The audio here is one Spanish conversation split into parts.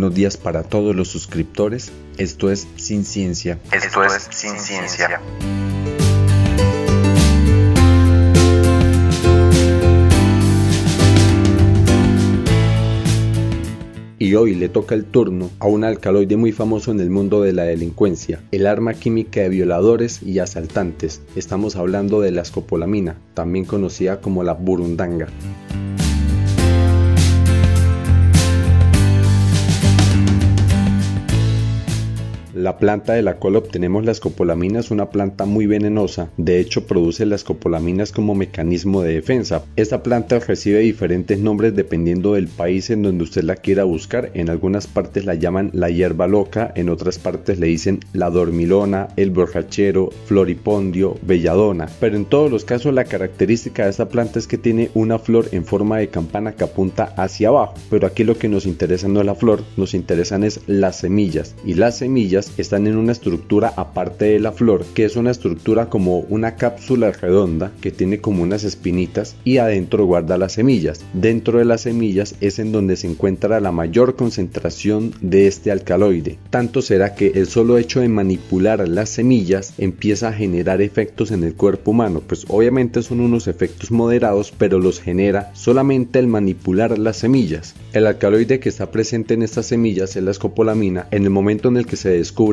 buenos días para todos los suscriptores. Esto es Sin Ciencia. Esto es Sin Ciencia. Y hoy le toca el turno a un alcaloide muy famoso en el mundo de la delincuencia, el arma química de violadores y asaltantes. Estamos hablando de la escopolamina, también conocida como la burundanga. La planta de la cual obtenemos la escopolamina es una planta muy venenosa, de hecho produce las escopolaminas como mecanismo de defensa. Esta planta recibe diferentes nombres dependiendo del país en donde usted la quiera buscar, en algunas partes la llaman la hierba loca, en otras partes le dicen la dormilona, el borrachero, floripondio, belladona, pero en todos los casos la característica de esta planta es que tiene una flor en forma de campana que apunta hacia abajo, pero aquí lo que nos interesa no es la flor, nos interesan es las semillas. Y las semillas están en una estructura aparte de la flor, que es una estructura como una cápsula redonda que tiene como unas espinitas y adentro guarda las semillas. Dentro de las semillas es en donde se encuentra la mayor concentración de este alcaloide. Tanto será que el solo hecho de manipular las semillas empieza a generar efectos en el cuerpo humano. Pues obviamente son unos efectos moderados, pero los genera solamente el manipular las semillas. El alcaloide que está presente en estas semillas es la escopolamina. En el momento en el que se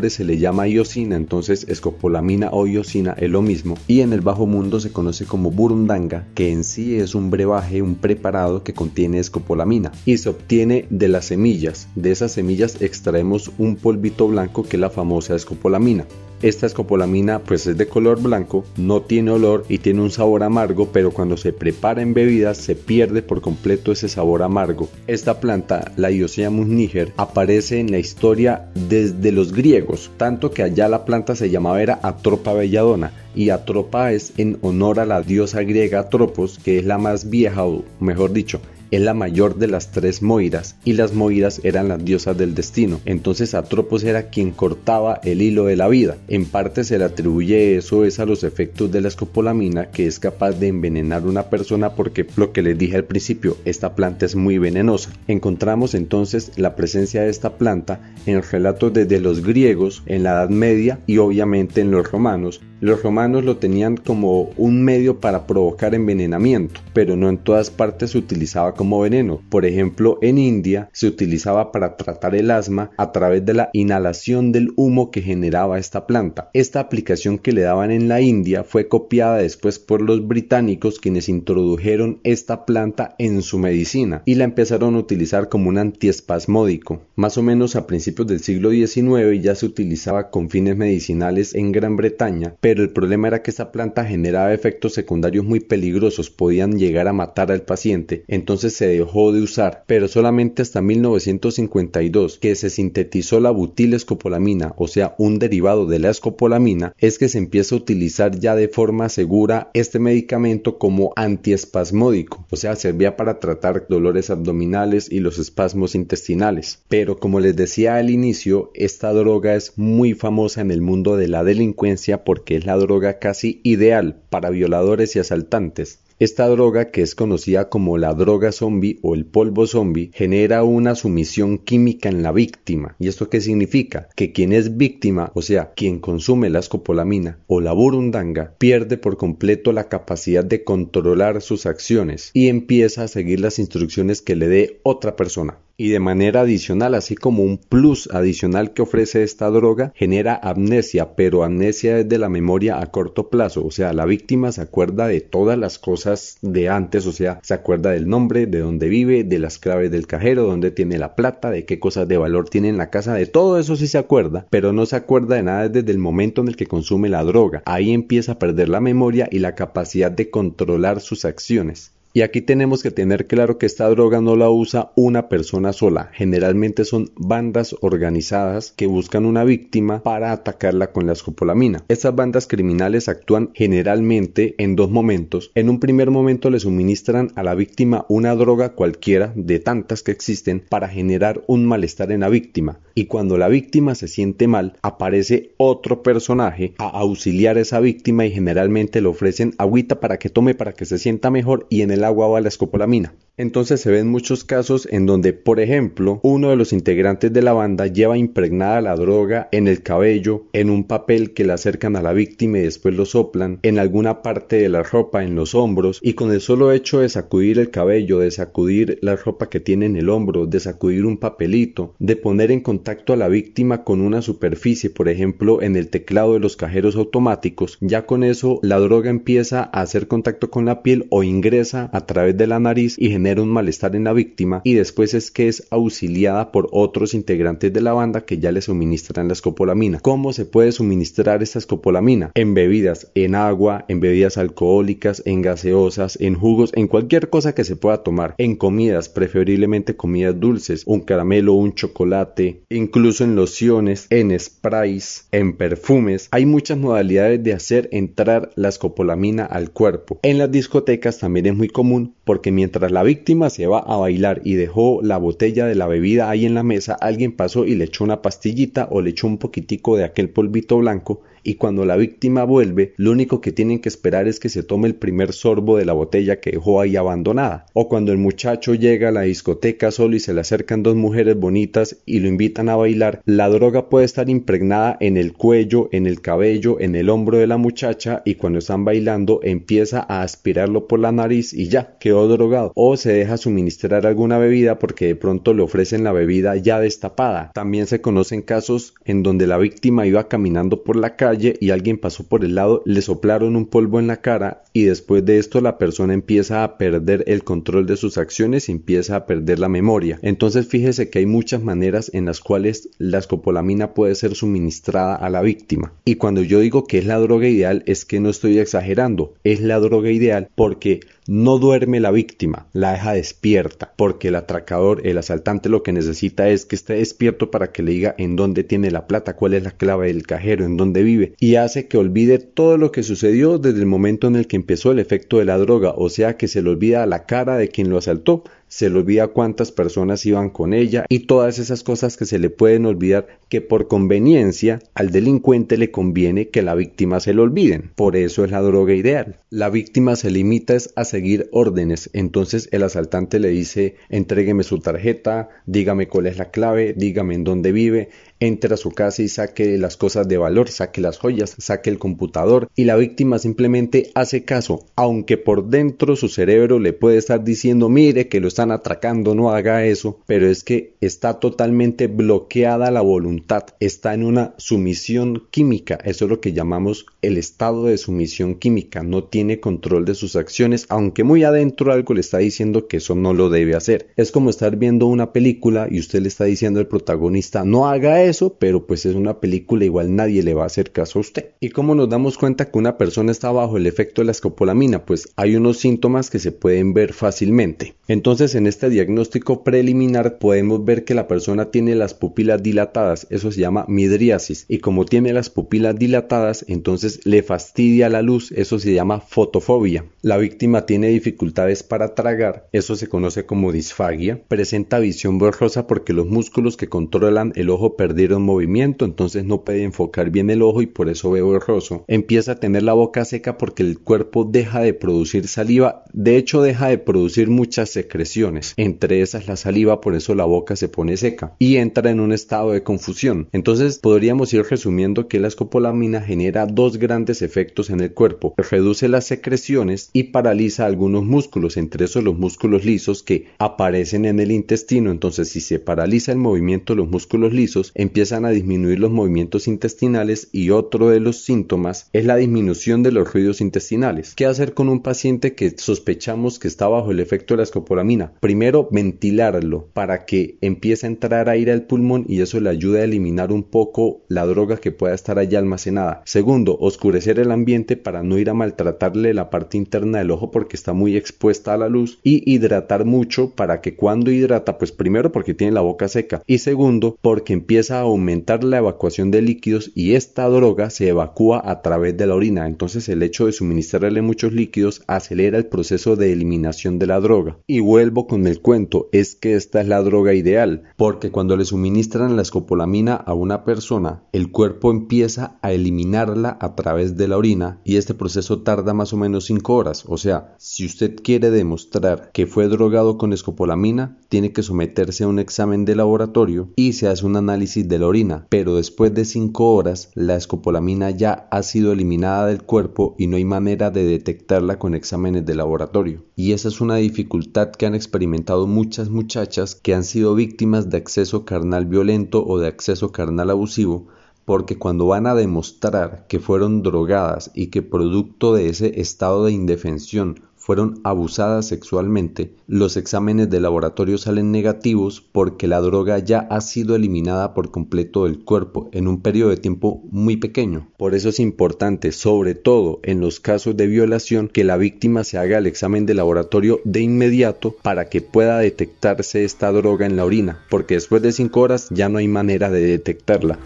se le llama iosina, entonces escopolamina o iosina es lo mismo. Y en el bajo mundo se conoce como burundanga, que en sí es un brebaje, un preparado que contiene escopolamina. Y se obtiene de las semillas. De esas semillas extraemos un polvito blanco que es la famosa escopolamina. Esta escopolamina pues es de color blanco, no tiene olor y tiene un sabor amargo, pero cuando se prepara en bebidas se pierde por completo ese sabor amargo. Esta planta, la Iosiamus niger, aparece en la historia desde los griegos, tanto que allá la planta se llamaba era Atropa belladona y Atropa es en honor a la diosa griega Atropos, que es la más vieja o mejor dicho, es la mayor de las tres Moiras y las Moiras eran las diosas del destino. Entonces Atropos era quien cortaba el hilo de la vida. En parte se le atribuye eso es a los efectos de la escopolamina que es capaz de envenenar a una persona porque lo que les dije al principio, esta planta es muy venenosa. Encontramos entonces la presencia de esta planta en relatos desde los griegos, en la Edad Media y obviamente en los romanos. Los romanos lo tenían como un medio para provocar envenenamiento, pero no en todas partes se utilizaba como veneno. Por ejemplo, en India se utilizaba para tratar el asma a través de la inhalación del humo que generaba esta planta. Esta aplicación que le daban en la India fue copiada después por los británicos quienes introdujeron esta planta en su medicina y la empezaron a utilizar como un antiespasmódico. Más o menos a principios del siglo XIX ya se utilizaba con fines medicinales en Gran Bretaña, pero el problema era que esta planta generaba efectos secundarios muy peligrosos, podían llegar a matar al paciente, entonces se dejó de usar, pero solamente hasta 1952 que se sintetizó la butilescopolamina, o sea, un derivado de la escopolamina, es que se empieza a utilizar ya de forma segura este medicamento como antiespasmódico, o sea, servía para tratar dolores abdominales y los espasmos intestinales. Pero como les decía al inicio, esta droga es muy famosa en el mundo de la delincuencia porque es la droga casi ideal para violadores y asaltantes. Esta droga, que es conocida como la droga zombie o el polvo zombie, genera una sumisión química en la víctima. ¿Y esto qué significa? Que quien es víctima, o sea, quien consume la escopolamina o la burundanga, pierde por completo la capacidad de controlar sus acciones y empieza a seguir las instrucciones que le dé otra persona y de manera adicional, así como un plus adicional que ofrece esta droga, genera amnesia, pero amnesia es de la memoria a corto plazo, o sea, la víctima se acuerda de todas las cosas de antes, o sea, se acuerda del nombre, de dónde vive, de las claves del cajero, dónde tiene la plata, de qué cosas de valor tiene en la casa, de todo eso sí se acuerda, pero no se acuerda de nada desde el momento en el que consume la droga. Ahí empieza a perder la memoria y la capacidad de controlar sus acciones. Y aquí tenemos que tener claro que esta droga no la usa una persona sola, generalmente son bandas organizadas que buscan una víctima para atacarla con la escopolamina. Estas bandas criminales actúan generalmente en dos momentos. En un primer momento le suministran a la víctima una droga cualquiera de tantas que existen para generar un malestar en la víctima. Y cuando la víctima se siente mal, aparece otro personaje a auxiliar a esa víctima y generalmente le ofrecen agüita para que tome para que se sienta mejor y en el agua va la escopolamina. Entonces se ven muchos casos en donde, por ejemplo, uno de los integrantes de la banda lleva impregnada la droga en el cabello, en un papel que le acercan a la víctima y después lo soplan, en alguna parte de la ropa, en los hombros, y con el solo hecho de sacudir el cabello, de sacudir la ropa que tiene en el hombro, de sacudir un papelito, de poner en contacto a la víctima con una superficie, por ejemplo, en el teclado de los cajeros automáticos, ya con eso la droga empieza a hacer contacto con la piel o ingresa a través de la nariz y genera un malestar en la víctima y después es que es auxiliada por otros integrantes de la banda que ya le suministran la escopolamina. ¿Cómo se puede suministrar esta escopolamina? En bebidas, en agua, en bebidas alcohólicas, en gaseosas, en jugos, en cualquier cosa que se pueda tomar, en comidas, preferiblemente comidas dulces, un caramelo, un chocolate, incluso en lociones, en sprays, en perfumes. Hay muchas modalidades de hacer entrar la escopolamina al cuerpo. En las discotecas también es muy común porque mientras la víctima se va a bailar y dejó la botella de la bebida ahí en la mesa, alguien pasó y le echó una pastillita o le echó un poquitico de aquel polvito blanco y cuando la víctima vuelve, lo único que tienen que esperar es que se tome el primer sorbo de la botella que dejó ahí abandonada. O cuando el muchacho llega a la discoteca solo y se le acercan dos mujeres bonitas y lo invitan a bailar, la droga puede estar impregnada en el cuello, en el cabello, en el hombro de la muchacha y cuando están bailando empieza a aspirarlo por la nariz y ya quedó drogado. O se deja suministrar alguna bebida porque de pronto le ofrecen la bebida ya destapada. También se conocen casos en donde la víctima iba caminando por la calle y alguien pasó por el lado, le soplaron un polvo en la cara y después de esto la persona empieza a perder el control de sus acciones y empieza a perder la memoria. Entonces fíjese que hay muchas maneras en las cuales la escopolamina puede ser suministrada a la víctima. Y cuando yo digo que es la droga ideal es que no estoy exagerando, es la droga ideal porque no duerme la víctima, la deja despierta, porque el atracador, el asaltante lo que necesita es que esté despierto para que le diga en dónde tiene la plata, cuál es la clave del cajero, en dónde vive, y hace que olvide todo lo que sucedió desde el momento en el que empezó el efecto de la droga, o sea que se le olvida la cara de quien lo asaltó, se le olvida cuántas personas iban con ella y todas esas cosas que se le pueden olvidar que por conveniencia al delincuente le conviene que la víctima se lo olviden. Por eso es la droga ideal. La víctima se limita a seguir órdenes. Entonces el asaltante le dice entrégueme su tarjeta, dígame cuál es la clave, dígame en dónde vive, entre a su casa y saque las cosas de valor, saque las joyas, saque el computador y la víctima simplemente hace caso, aunque por dentro su cerebro le puede estar diciendo mire que lo están atracando, no haga eso, pero es que está totalmente bloqueada la voluntad, está en una sumisión química, eso es lo que llamamos el estado de sumisión química, no tiene control de sus acciones, aunque muy adentro algo le está diciendo que eso no lo debe hacer. Es como estar viendo una película y usted le está diciendo al protagonista no haga eso, pero pues es una película, igual nadie le va a hacer caso a usted. ¿Y cómo nos damos cuenta que una persona está bajo el efecto de la escopolamina? Pues hay unos síntomas que se pueden ver fácilmente. Entonces en este diagnóstico preliminar podemos ver que la persona tiene las pupilas dilatadas, eso se llama midriasis, y como tiene las pupilas dilatadas, entonces le fastidia la luz, eso se llama fotofobia. La víctima tiene dificultades para tragar, eso se conoce como disfagia, presenta visión borrosa porque los músculos que controlan el ojo perdieron movimiento, entonces no puede enfocar bien el ojo y por eso ve borroso. Empieza a tener la boca seca porque el cuerpo deja de producir saliva, de hecho deja de producir muchas secreciones, entre esas la saliva, por eso la boca se pone seca y entra en un estado de confusión. Entonces podríamos ir resumiendo que la escopolamina genera dos grandes efectos en el cuerpo, reduce las secreciones y paraliza algunos músculos, entre esos los músculos lisos que aparecen en el intestino, entonces si se paraliza el movimiento de los músculos lisos, empiezan a disminuir los movimientos intestinales y otro de los síntomas es la disminución de los ruidos intestinales. ¿Qué hacer con un paciente que sospechamos que está bajo el efecto de la escopolamina? Primero, ventilarlo para que empiece a entrar aire al pulmón y eso le ayude a eliminar un poco la droga que pueda estar allá almacenada. Segundo, oscurecer el ambiente para no ir a maltratarle la parte interna del ojo porque está muy expuesta a la luz y hidratar mucho para que cuando hidrata, pues primero porque tiene la boca seca y segundo porque empieza a aumentar la evacuación de líquidos y esta droga se evacúa a través de la orina. Entonces el hecho de suministrarle muchos líquidos acelera el proceso de eliminación de la droga. Y vuelvo con el cuento, es que esta es la droga ideal, porque cuando le suministran la escopolamina a una persona, el cuerpo empieza a eliminarla a través de la orina y este proceso tarda más o menos 5 horas. O sea, si usted quiere demostrar que fue drogado con escopolamina, tiene que someterse a un examen de laboratorio y se hace un análisis de la orina, pero después de 5 horas la escopolamina ya ha sido eliminada del cuerpo y no hay manera de detectarla con exámenes de laboratorio. Y esa es una dificultad que han experimentado muchas muchachas que han sido víctimas de acceso carnal violento o de acceso carnal abusivo porque cuando van a demostrar que fueron drogadas y que producto de ese estado de indefensión fueron abusadas sexualmente, los exámenes de laboratorio salen negativos porque la droga ya ha sido eliminada por completo del cuerpo en un periodo de tiempo muy pequeño. Por eso es importante, sobre todo en los casos de violación, que la víctima se haga el examen de laboratorio de inmediato para que pueda detectarse esta droga en la orina, porque después de 5 horas ya no hay manera de detectarla.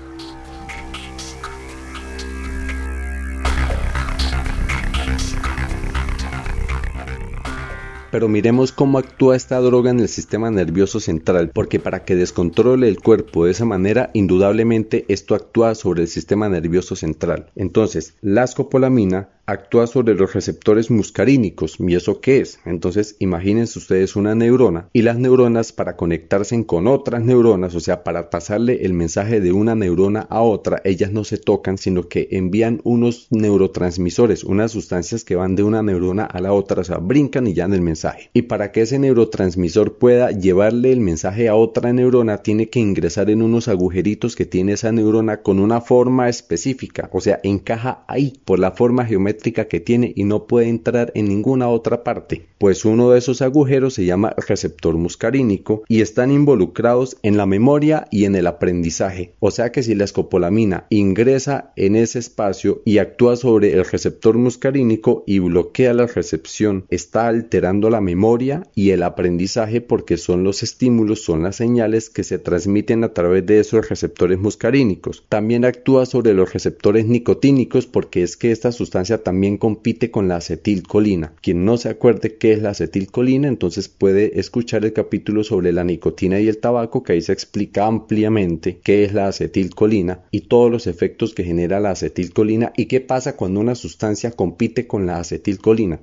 Pero miremos cómo actúa esta droga en el sistema nervioso central, porque para que descontrole el cuerpo de esa manera, indudablemente esto actúa sobre el sistema nervioso central. Entonces, la escopolamina actúa sobre los receptores muscarínicos. ¿Y eso qué es? Entonces, imagínense ustedes una neurona y las neuronas para conectarse con otras neuronas, o sea, para pasarle el mensaje de una neurona a otra, ellas no se tocan, sino que envían unos neurotransmisores, unas sustancias que van de una neurona a la otra, o sea, brincan y ya en el mensaje. Y para que ese neurotransmisor pueda llevarle el mensaje a otra neurona, tiene que ingresar en unos agujeritos que tiene esa neurona con una forma específica, o sea, encaja ahí por la forma geométrica que tiene y no puede entrar en ninguna otra parte, pues uno de esos agujeros se llama receptor muscarínico y están involucrados en la memoria y en el aprendizaje. O sea que si la escopolamina ingresa en ese espacio y actúa sobre el receptor muscarínico y bloquea la recepción, está alterando la memoria y el aprendizaje porque son los estímulos, son las señales que se transmiten a través de esos receptores muscarínicos. También actúa sobre los receptores nicotínicos porque es que esta sustancia también compite con la acetilcolina. Quien no se acuerde qué es la acetilcolina, entonces puede escuchar el capítulo sobre la nicotina y el tabaco, que ahí se explica ampliamente qué es la acetilcolina y todos los efectos que genera la acetilcolina y qué pasa cuando una sustancia compite con la acetilcolina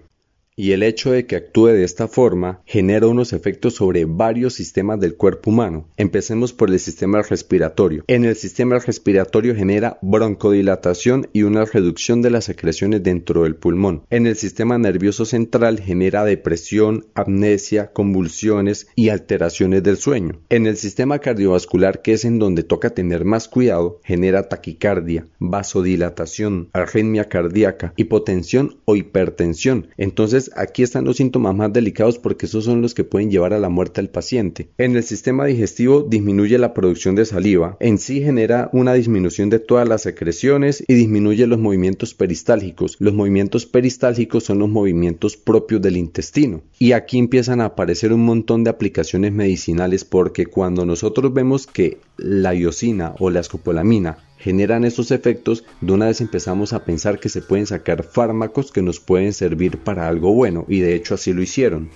y el hecho de que actúe de esta forma genera unos efectos sobre varios sistemas del cuerpo humano. Empecemos por el sistema respiratorio. En el sistema respiratorio genera broncodilatación y una reducción de las secreciones dentro del pulmón. En el sistema nervioso central genera depresión, amnesia, convulsiones y alteraciones del sueño. En el sistema cardiovascular, que es en donde toca tener más cuidado, genera taquicardia, vasodilatación, arritmia cardíaca, hipotensión o hipertensión. Entonces aquí están los síntomas más delicados porque esos son los que pueden llevar a la muerte al paciente. En el sistema digestivo disminuye la producción de saliva, en sí genera una disminución de todas las secreciones y disminuye los movimientos peristálgicos. Los movimientos peristálgicos son los movimientos propios del intestino. Y aquí empiezan a aparecer un montón de aplicaciones medicinales porque cuando nosotros vemos que la iosina o la escopolamina generan estos efectos, de una vez empezamos a pensar que se pueden sacar fármacos que nos pueden servir para algo bueno, y de hecho así lo hicieron.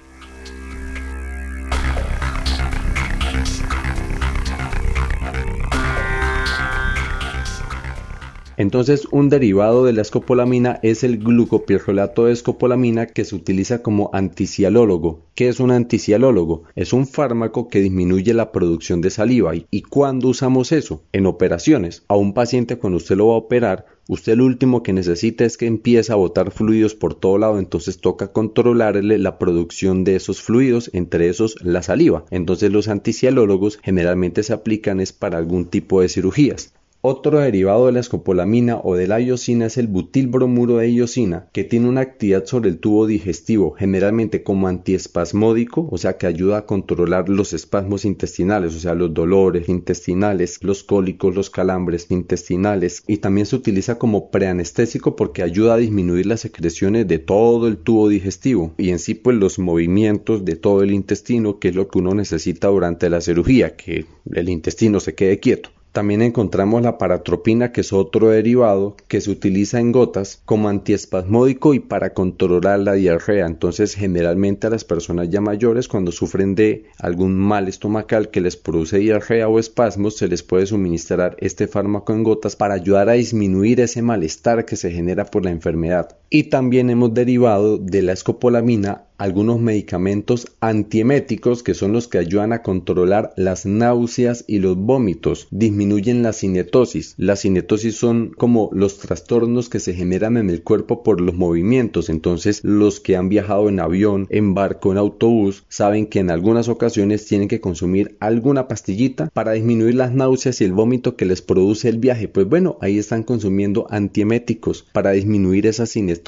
Entonces, un derivado de la escopolamina es el glucopirrolato de escopolamina que se utiliza como anticialólogo. ¿Qué es un anticialólogo? Es un fármaco que disminuye la producción de saliva. ¿Y cuándo usamos eso? En operaciones. A un paciente cuando usted lo va a operar, Usted lo último que necesita es que empiece a botar fluidos por todo lado, entonces toca controlarle la producción de esos fluidos, entre esos la saliva. Entonces los anticialólogos generalmente se aplican es para algún tipo de cirugías. Otro derivado de la escopolamina o de la iosina es el butilbromuro de iosina, que tiene una actividad sobre el tubo digestivo, generalmente como antiespasmódico, o sea que ayuda a controlar los espasmos intestinales, o sea los dolores intestinales, los cólicos, los calambres intestinales, y también se utiliza como preanestésico porque ayuda a disminuir las secreciones de todo el tubo digestivo y en sí pues los movimientos de todo el intestino, que es lo que uno necesita durante la cirugía, que el intestino se quede quieto. También encontramos la paratropina, que es otro derivado que se utiliza en gotas como antiespasmódico y para controlar la diarrea. Entonces, generalmente a las personas ya mayores, cuando sufren de algún mal estomacal que les produce diarrea o espasmos, se les puede suministrar este fármaco en gotas para ayudar a disminuir ese malestar que se genera por la enfermedad. Y también hemos derivado de la escopolamina algunos medicamentos antieméticos que son los que ayudan a controlar las náuseas y los vómitos, disminuyen la cinetosis. La cinetosis son como los trastornos que se generan en el cuerpo por los movimientos, entonces los que han viajado en avión, en barco, en autobús, saben que en algunas ocasiones tienen que consumir alguna pastillita para disminuir las náuseas y el vómito que les produce el viaje. Pues bueno, ahí están consumiendo antieméticos para disminuir esa cinetosis.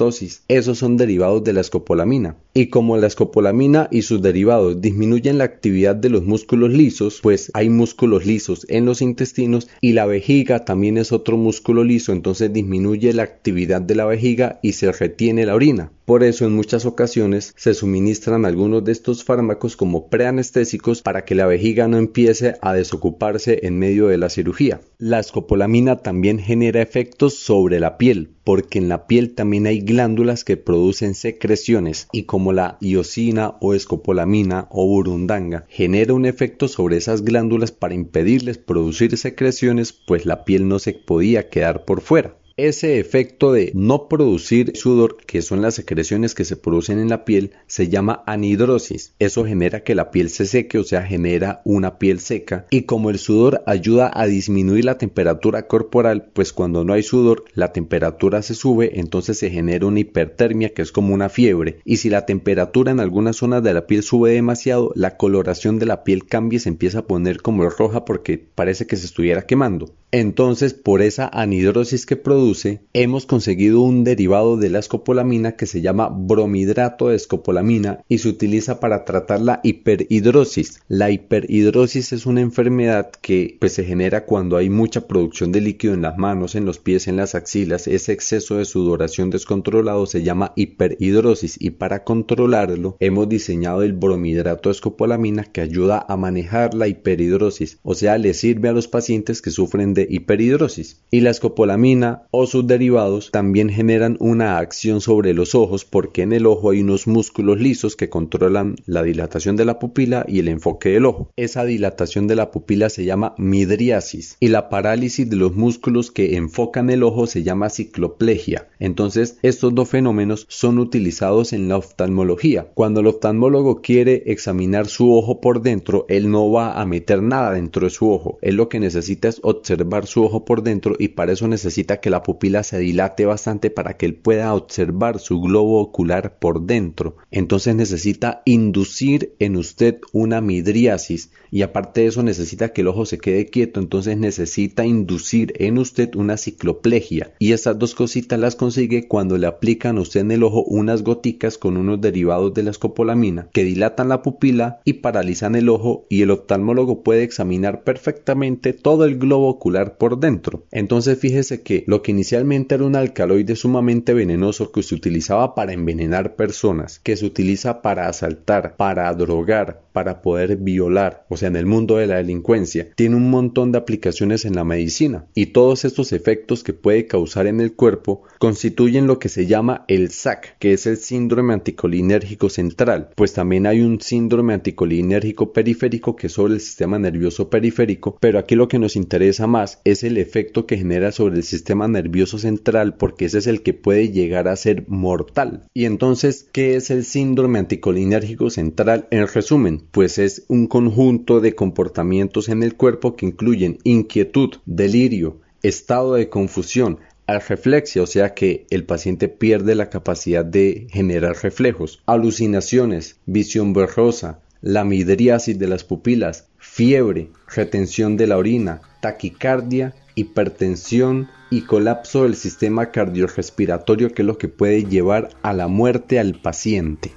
Esos son derivados de la escopolamina. Y como la escopolamina y sus derivados disminuyen la actividad de los músculos lisos, pues hay músculos lisos en los intestinos y la vejiga también es otro músculo liso, entonces disminuye la actividad de la vejiga y se retiene la orina. Por eso en muchas ocasiones se suministran algunos de estos fármacos como preanestésicos para que la vejiga no empiece a desocuparse en medio de la cirugía. La escopolamina también genera efectos sobre la piel, porque en la piel también hay glándulas que producen secreciones y como la iosina o escopolamina o burundanga genera un efecto sobre esas glándulas para impedirles producir secreciones, pues la piel no se podía quedar por fuera. Ese efecto de no producir sudor, que son las secreciones que se producen en la piel, se llama anhidrosis. Eso genera que la piel se seque, o sea, genera una piel seca. Y como el sudor ayuda a disminuir la temperatura corporal, pues cuando no hay sudor, la temperatura se sube, entonces se genera una hipertermia, que es como una fiebre. Y si la temperatura en algunas zonas de la piel sube demasiado, la coloración de la piel cambia y se empieza a poner como roja porque parece que se estuviera quemando. Entonces, por esa anhidrosis que produce, hemos conseguido un derivado de la escopolamina que se llama bromidrato de escopolamina y se utiliza para tratar la hiperhidrosis. La hiperhidrosis es una enfermedad que pues, se genera cuando hay mucha producción de líquido en las manos, en los pies, en las axilas. Ese exceso de sudoración descontrolado se llama hiperhidrosis y para controlarlo hemos diseñado el bromidrato de escopolamina que ayuda a manejar la hiperhidrosis, o sea, le sirve a los pacientes que sufren de hiperhidrosis. Y la escopolamina o sus derivados también generan una acción sobre los ojos porque en el ojo hay unos músculos lisos que controlan la dilatación de la pupila y el enfoque del ojo. Esa dilatación de la pupila se llama midriasis y la parálisis de los músculos que enfocan el ojo se llama cicloplegia. Entonces, estos dos fenómenos son utilizados en la oftalmología. Cuando el oftalmólogo quiere examinar su ojo por dentro, él no va a meter nada dentro de su ojo. Él lo que necesita es observar su ojo por dentro y para eso necesita que la pupila se dilate bastante para que él pueda observar su globo ocular por dentro. Entonces necesita inducir en usted una midriasis y aparte de eso necesita que el ojo se quede quieto, entonces necesita inducir en usted una cicloplegia y esas dos cositas las consigue cuando le aplican a usted en el ojo unas goticas con unos derivados de la escopolamina que dilatan la pupila y paralizan el ojo y el oftalmólogo puede examinar perfectamente todo el globo ocular por dentro. Entonces fíjese que lo que inicialmente era un alcaloide sumamente venenoso que se utilizaba para envenenar personas, que se utiliza para asaltar, para drogar, para poder violar, o sea, en el mundo de la delincuencia, tiene un montón de aplicaciones en la medicina y todos estos efectos que puede causar en el cuerpo constituyen lo que se llama el SAC, que es el síndrome anticolinérgico central, pues también hay un síndrome anticolinérgico periférico que es sobre el sistema nervioso periférico, pero aquí lo que nos interesa más es el efecto que genera sobre el sistema nervioso central porque ese es el que puede llegar a ser mortal. Y entonces, ¿qué es el síndrome anticolinérgico central? En resumen, pues es un conjunto de comportamientos en el cuerpo que incluyen inquietud, delirio, estado de confusión, reflexia, o sea que el paciente pierde la capacidad de generar reflejos, alucinaciones, visión borrosa, la midriasis de las pupilas, fiebre, retención de la orina, taquicardia, hipertensión y colapso del sistema cardiorrespiratorio que es lo que puede llevar a la muerte al paciente.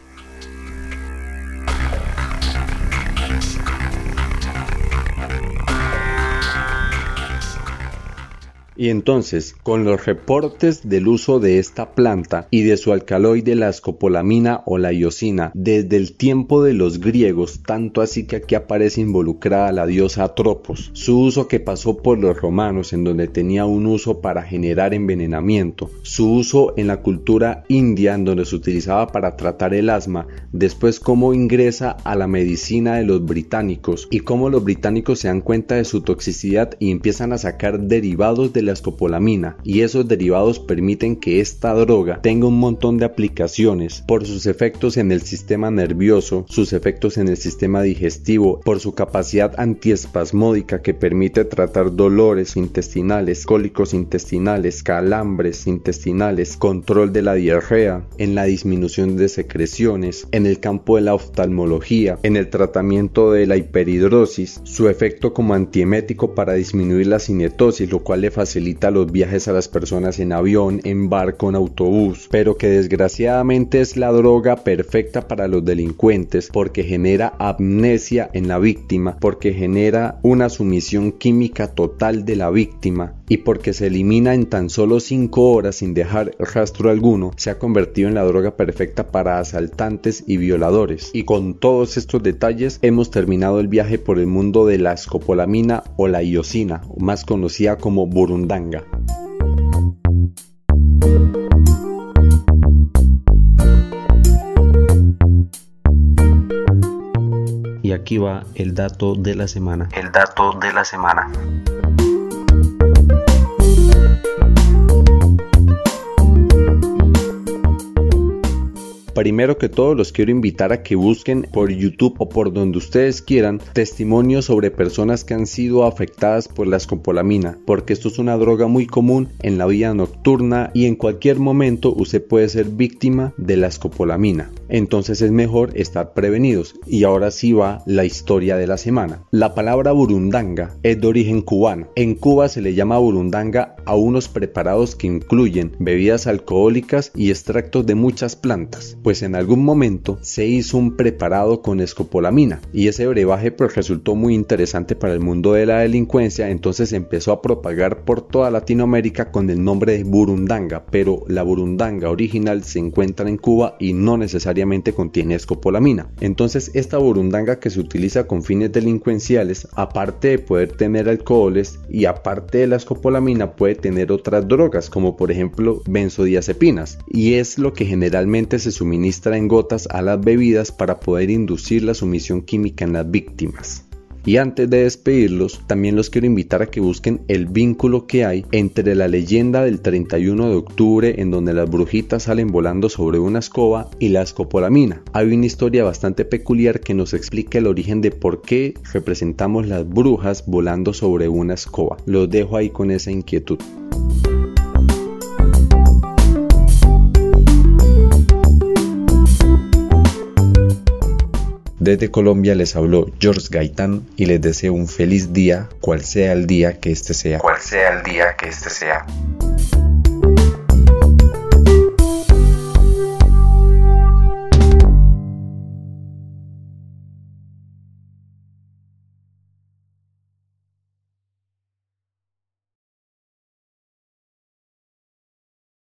Y entonces, con los reportes del uso de esta planta y de su alcaloide la escopolamina o la iosina desde el tiempo de los griegos, tanto así que aquí aparece involucrada la diosa Atropos, su uso que pasó por los romanos en donde tenía un uso para generar envenenamiento, su uso en la cultura india en donde se utilizaba para tratar el asma, después cómo ingresa a la medicina de los británicos y cómo los británicos se dan cuenta de su toxicidad y empiezan a sacar derivados de la escopolamina y esos derivados permiten que esta droga tenga un montón de aplicaciones por sus efectos en el sistema nervioso, sus efectos en el sistema digestivo, por su capacidad antiespasmódica que permite tratar dolores intestinales, cólicos intestinales, calambres intestinales, control de la diarrea, en la disminución de secreciones, en el campo de la oftalmología, en el tratamiento de la hiperhidrosis, su efecto como antiemético para disminuir la cinetosis, lo cual le facilita facilita los viajes a las personas en avión, en barco, en autobús, pero que desgraciadamente es la droga perfecta para los delincuentes porque genera amnesia en la víctima, porque genera una sumisión química total de la víctima y porque se elimina en tan solo 5 horas sin dejar rastro alguno, se ha convertido en la droga perfecta para asaltantes y violadores. Y con todos estos detalles hemos terminado el viaje por el mundo de la escopolamina o la iosina, más conocida como y aquí va el dato de la semana. El dato de la semana. Primero que todo los quiero invitar a que busquen por YouTube o por donde ustedes quieran testimonios sobre personas que han sido afectadas por la escopolamina, porque esto es una droga muy común en la vida nocturna y en cualquier momento usted puede ser víctima de la escopolamina. Entonces es mejor estar prevenidos. Y ahora sí va la historia de la semana. La palabra burundanga es de origen cubano. En Cuba se le llama burundanga a unos preparados que incluyen bebidas alcohólicas y extractos de muchas plantas pues en algún momento se hizo un preparado con escopolamina y ese brebaje pues resultó muy interesante para el mundo de la delincuencia, entonces empezó a propagar por toda Latinoamérica con el nombre de burundanga, pero la burundanga original se encuentra en Cuba y no necesariamente contiene escopolamina. Entonces esta burundanga que se utiliza con fines delincuenciales, aparte de poder tener alcoholes y aparte de la escopolamina puede tener otras drogas como por ejemplo benzodiazepinas y es lo que generalmente se suministra en gotas a las bebidas para poder inducir la sumisión química en las víctimas. Y antes de despedirlos, también los quiero invitar a que busquen el vínculo que hay entre la leyenda del 31 de octubre en donde las brujitas salen volando sobre una escoba y la escopolamina. Hay una historia bastante peculiar que nos explica el origen de por qué representamos las brujas volando sobre una escoba. Los dejo ahí con esa inquietud. Desde Colombia les habló George Gaitán y les deseo un feliz día, cual sea el día que este sea. Cual sea el día que este sea.